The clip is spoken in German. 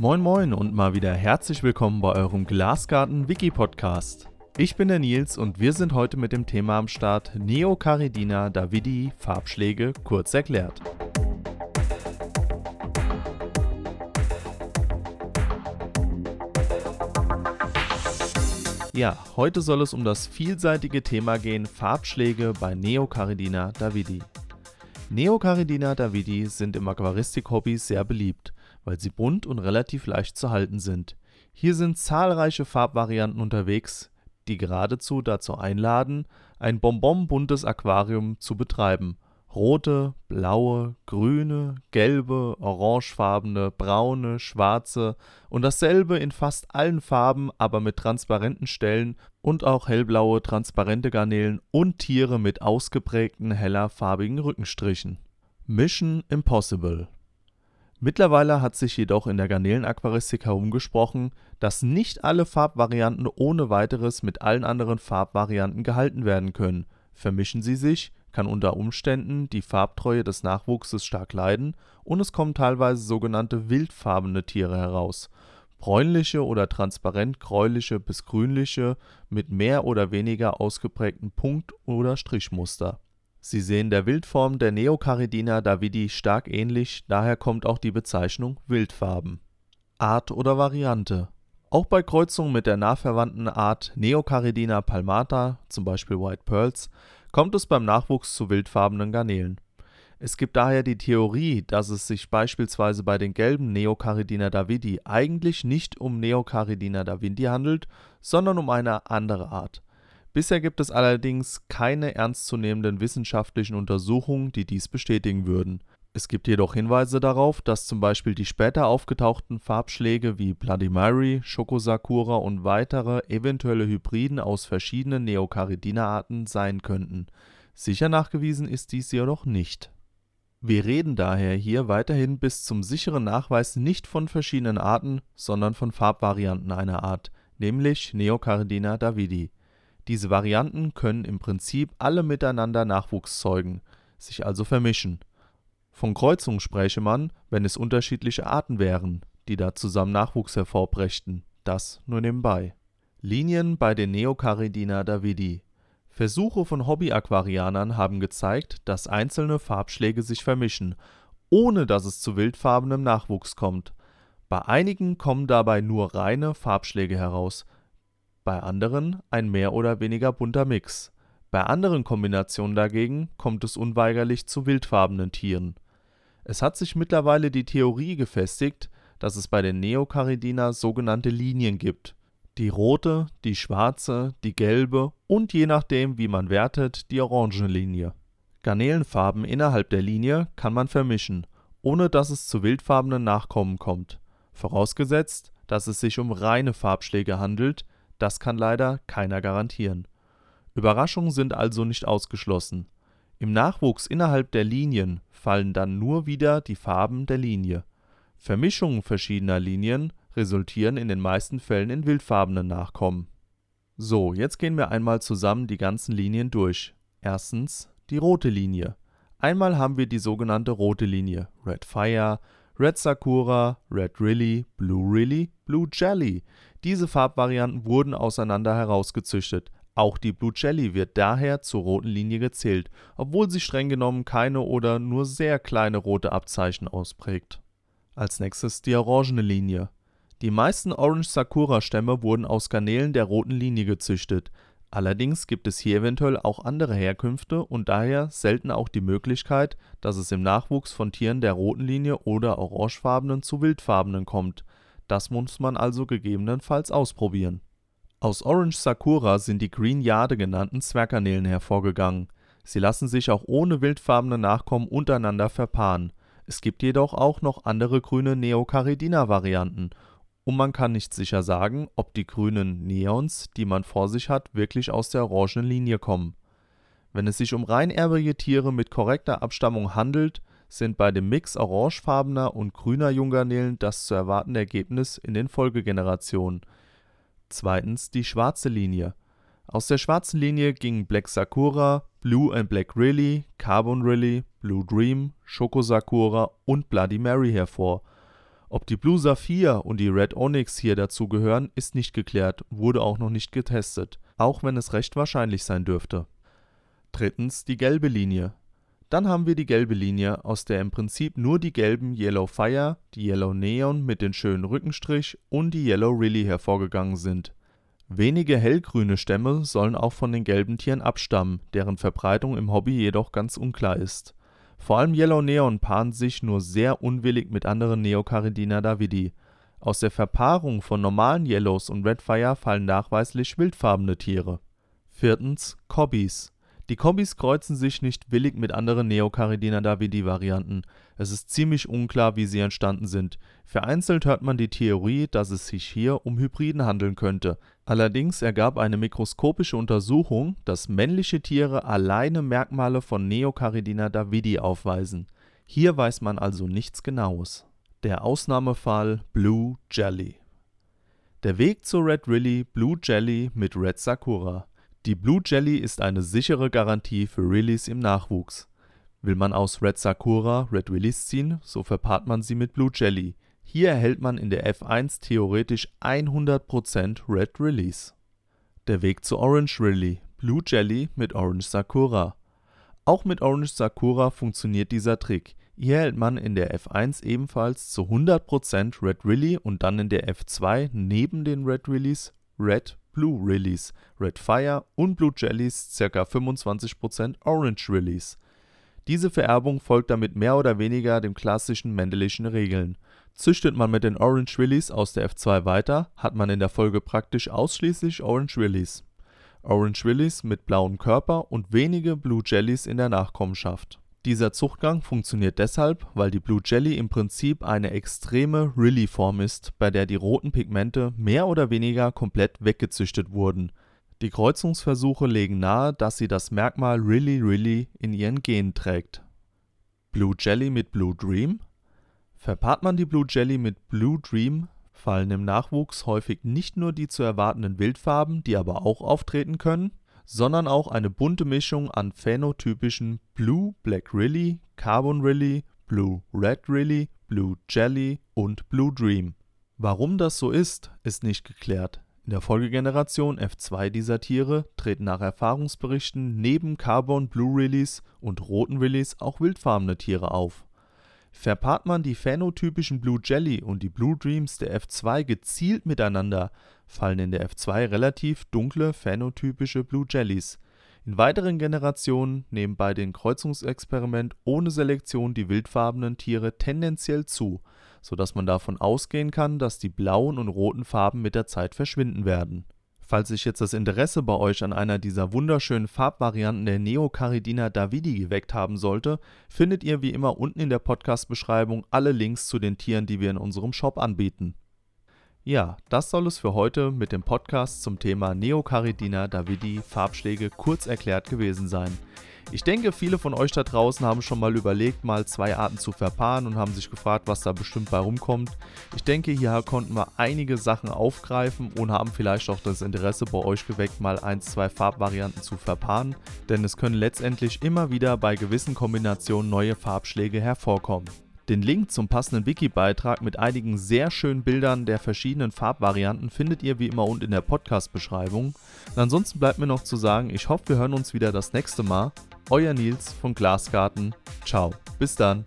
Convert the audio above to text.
Moin Moin und mal wieder herzlich willkommen bei eurem Glasgarten Wiki Podcast. Ich bin der Nils und wir sind heute mit dem Thema am Start Neocaridina davidi Farbschläge kurz erklärt. Ja, heute soll es um das vielseitige Thema gehen Farbschläge bei Neocaridina davidi. Neocaridina davidi sind im Aquaristik-Hobby sehr beliebt, weil sie bunt und relativ leicht zu halten sind. Hier sind zahlreiche Farbvarianten unterwegs, die geradezu dazu einladen, ein bonbonbuntes Aquarium zu betreiben rote, blaue, grüne, gelbe, orangefarbene, braune, schwarze und dasselbe in fast allen Farben, aber mit transparenten Stellen und auch hellblaue, transparente Garnelen und Tiere mit ausgeprägten heller farbigen Rückenstrichen. Mission Impossible Mittlerweile hat sich jedoch in der Garnelenaquaristik herumgesprochen, dass nicht alle Farbvarianten ohne weiteres mit allen anderen Farbvarianten gehalten werden können. Vermischen sie sich, kann unter Umständen die Farbtreue des Nachwuchses stark leiden und es kommen teilweise sogenannte wildfarbene Tiere heraus, bräunliche oder transparent gräuliche bis grünliche mit mehr oder weniger ausgeprägten Punkt oder Strichmuster. Sie sehen der Wildform der Neocaridina davidi stark ähnlich, daher kommt auch die Bezeichnung Wildfarben. Art oder Variante Auch bei Kreuzungen mit der nachverwandten Art Neocaridina palmata, zum Beispiel White Pearls kommt es beim Nachwuchs zu wildfarbenen Garnelen. Es gibt daher die Theorie, dass es sich beispielsweise bei den gelben Neocaridina davidi eigentlich nicht um Neocaridina davidi handelt, sondern um eine andere Art. Bisher gibt es allerdings keine ernstzunehmenden wissenschaftlichen Untersuchungen, die dies bestätigen würden es gibt jedoch Hinweise darauf, dass zum Beispiel die später aufgetauchten Farbschläge wie Bloody Mary, Schokosakura und weitere eventuelle Hybriden aus verschiedenen Neocaridina-Arten sein könnten. Sicher nachgewiesen ist dies jedoch nicht. Wir reden daher hier weiterhin bis zum sicheren Nachweis nicht von verschiedenen Arten, sondern von Farbvarianten einer Art, nämlich Neocaridina davidi. Diese Varianten können im Prinzip alle miteinander Nachwuchs zeugen, sich also vermischen von Kreuzung spräche man, wenn es unterschiedliche Arten wären, die da zusammen Nachwuchs hervorbrächten, das nur nebenbei. Linien bei den Neocaridina davidi Versuche von Hobbyaquarianern haben gezeigt, dass einzelne Farbschläge sich vermischen, ohne dass es zu wildfarbenem Nachwuchs kommt. Bei einigen kommen dabei nur reine Farbschläge heraus, bei anderen ein mehr oder weniger bunter Mix. Bei anderen Kombinationen dagegen kommt es unweigerlich zu wildfarbenen Tieren es hat sich mittlerweile die Theorie gefestigt, dass es bei den Neocaridina sogenannte Linien gibt: die rote, die schwarze, die gelbe und je nachdem, wie man wertet, die orangene Linie. Garnelenfarben innerhalb der Linie kann man vermischen, ohne dass es zu wildfarbenen Nachkommen kommt, vorausgesetzt, dass es sich um reine Farbschläge handelt, das kann leider keiner garantieren. Überraschungen sind also nicht ausgeschlossen im Nachwuchs innerhalb der Linien fallen dann nur wieder die Farben der Linie. Vermischungen verschiedener Linien resultieren in den meisten Fällen in wildfarbenen Nachkommen. So, jetzt gehen wir einmal zusammen die ganzen Linien durch. Erstens die rote Linie. Einmal haben wir die sogenannte rote Linie Red Fire, Red Sakura, Red Rilly, Blue Rilly, Blue Jelly. Diese Farbvarianten wurden auseinander herausgezüchtet auch die Blue Jelly wird daher zur roten Linie gezählt, obwohl sie streng genommen keine oder nur sehr kleine rote Abzeichen ausprägt. Als nächstes die orangene Linie. Die meisten Orange Sakura Stämme wurden aus Garnelen der roten Linie gezüchtet. Allerdings gibt es hier eventuell auch andere Herkünfte und daher selten auch die Möglichkeit, dass es im Nachwuchs von Tieren der roten Linie oder orangefarbenen zu wildfarbenen kommt. Das muss man also gegebenenfalls ausprobieren aus Orange Sakura sind die Green Jade genannten Zwerggarnelen hervorgegangen. Sie lassen sich auch ohne wildfarbene Nachkommen untereinander verpaaren. Es gibt jedoch auch noch andere grüne Neocaridina-Varianten und man kann nicht sicher sagen, ob die grünen Neons, die man vor sich hat, wirklich aus der orangenen Linie kommen. Wenn es sich um reinerbige Tiere mit korrekter Abstammung handelt, sind bei dem Mix orangefarbener und grüner Junggarnelen das zu erwartende Ergebnis in den Folgegenerationen die schwarze Linie. Aus der schwarzen Linie gingen Black Sakura, Blue and Black Rilly, Carbon Rilly, Blue Dream, Schoko Sakura und Bloody Mary hervor. Ob die Blue Saphir und die Red Onyx hier dazugehören, ist nicht geklärt, wurde auch noch nicht getestet, auch wenn es recht wahrscheinlich sein dürfte. Drittens die gelbe Linie. Dann haben wir die gelbe Linie, aus der im Prinzip nur die gelben Yellow Fire, die Yellow Neon mit den schönen Rückenstrich und die Yellow Really hervorgegangen sind. Wenige hellgrüne Stämme sollen auch von den gelben Tieren abstammen, deren Verbreitung im Hobby jedoch ganz unklar ist. Vor allem Yellow Neon paaren sich nur sehr unwillig mit anderen Neocaridina davidi. Aus der Verpaarung von normalen Yellows und Red Fire fallen nachweislich wildfarbene Tiere. Viertens Cobbies die Kombis kreuzen sich nicht willig mit anderen Neocaridina davidi-Varianten. Es ist ziemlich unklar, wie sie entstanden sind. Vereinzelt hört man die Theorie, dass es sich hier um Hybriden handeln könnte. Allerdings ergab eine mikroskopische Untersuchung, dass männliche Tiere alleine Merkmale von Neocaridina davidi aufweisen. Hier weiß man also nichts Genaues. Der Ausnahmefall Blue Jelly Der Weg zur Red Rilly Blue Jelly mit Red Sakura die Blue Jelly ist eine sichere Garantie für Release im Nachwuchs. Will man aus Red Sakura Red Release ziehen, so verpaart man sie mit Blue Jelly. Hier erhält man in der F1 theoretisch 100% Red Release. Der Weg zu Orange Rilly Blue Jelly mit Orange Sakura. Auch mit Orange Sakura funktioniert dieser Trick. Hier erhält man in der F1 ebenfalls zu 100% Red Rilly und dann in der F2 neben den Red Release Red Blue Release, Red Fire und Blue Jellies ca. 25% Orange Release. Diese Vererbung folgt damit mehr oder weniger den klassischen Mendelischen Regeln. Züchtet man mit den Orange Release aus der F2 weiter, hat man in der Folge praktisch ausschließlich Orange Release. Orange Release mit blauem Körper und wenige Blue Jellies in der Nachkommenschaft dieser Zuchtgang funktioniert deshalb, weil die Blue Jelly im Prinzip eine extreme Rilly-Form ist, bei der die roten Pigmente mehr oder weniger komplett weggezüchtet wurden. Die Kreuzungsversuche legen nahe, dass sie das Merkmal Rilly Rilly in ihren Genen trägt. Blue Jelly mit Blue Dream Verpaart man die Blue Jelly mit Blue Dream, fallen im Nachwuchs häufig nicht nur die zu erwartenden Wildfarben, die aber auch auftreten können sondern auch eine bunte Mischung an phänotypischen Blue Black Rilly, Carbon Rilly, Blue Red Rilly, Blue Jelly und Blue Dream. Warum das so ist, ist nicht geklärt. In der Folgegeneration F2 dieser Tiere treten nach Erfahrungsberichten neben Carbon Blue Rillies und roten Rillies auch wildfarbene Tiere auf Verpaart man die phänotypischen Blue Jelly und die Blue Dreams der F2 gezielt miteinander, fallen in der F2 relativ dunkle phänotypische Blue Jellies. In weiteren Generationen nehmen bei dem Kreuzungsexperiment ohne Selektion die wildfarbenen Tiere tendenziell zu, so dass man davon ausgehen kann, dass die blauen und roten Farben mit der Zeit verschwinden werden Falls sich jetzt das Interesse bei euch an einer dieser wunderschönen Farbvarianten der Neocaridina davidi geweckt haben sollte, findet ihr wie immer unten in der Podcast-Beschreibung alle Links zu den Tieren, die wir in unserem Shop anbieten. Ja, das soll es für heute mit dem Podcast zum Thema Neocaridina davidi Farbschläge kurz erklärt gewesen sein. Ich denke, viele von euch da draußen haben schon mal überlegt, mal zwei Arten zu verpaaren und haben sich gefragt, was da bestimmt bei rumkommt. Ich denke, hier konnten wir einige Sachen aufgreifen und haben vielleicht auch das Interesse bei euch geweckt, mal ein, zwei Farbvarianten zu verpaaren, denn es können letztendlich immer wieder bei gewissen Kombinationen neue Farbschläge hervorkommen. Den Link zum passenden Wiki-Beitrag mit einigen sehr schönen Bildern der verschiedenen Farbvarianten findet ihr wie immer unten in der Podcast-Beschreibung. Ansonsten bleibt mir noch zu sagen, ich hoffe, wir hören uns wieder das nächste Mal. Euer Nils von Glasgarten. Ciao, bis dann.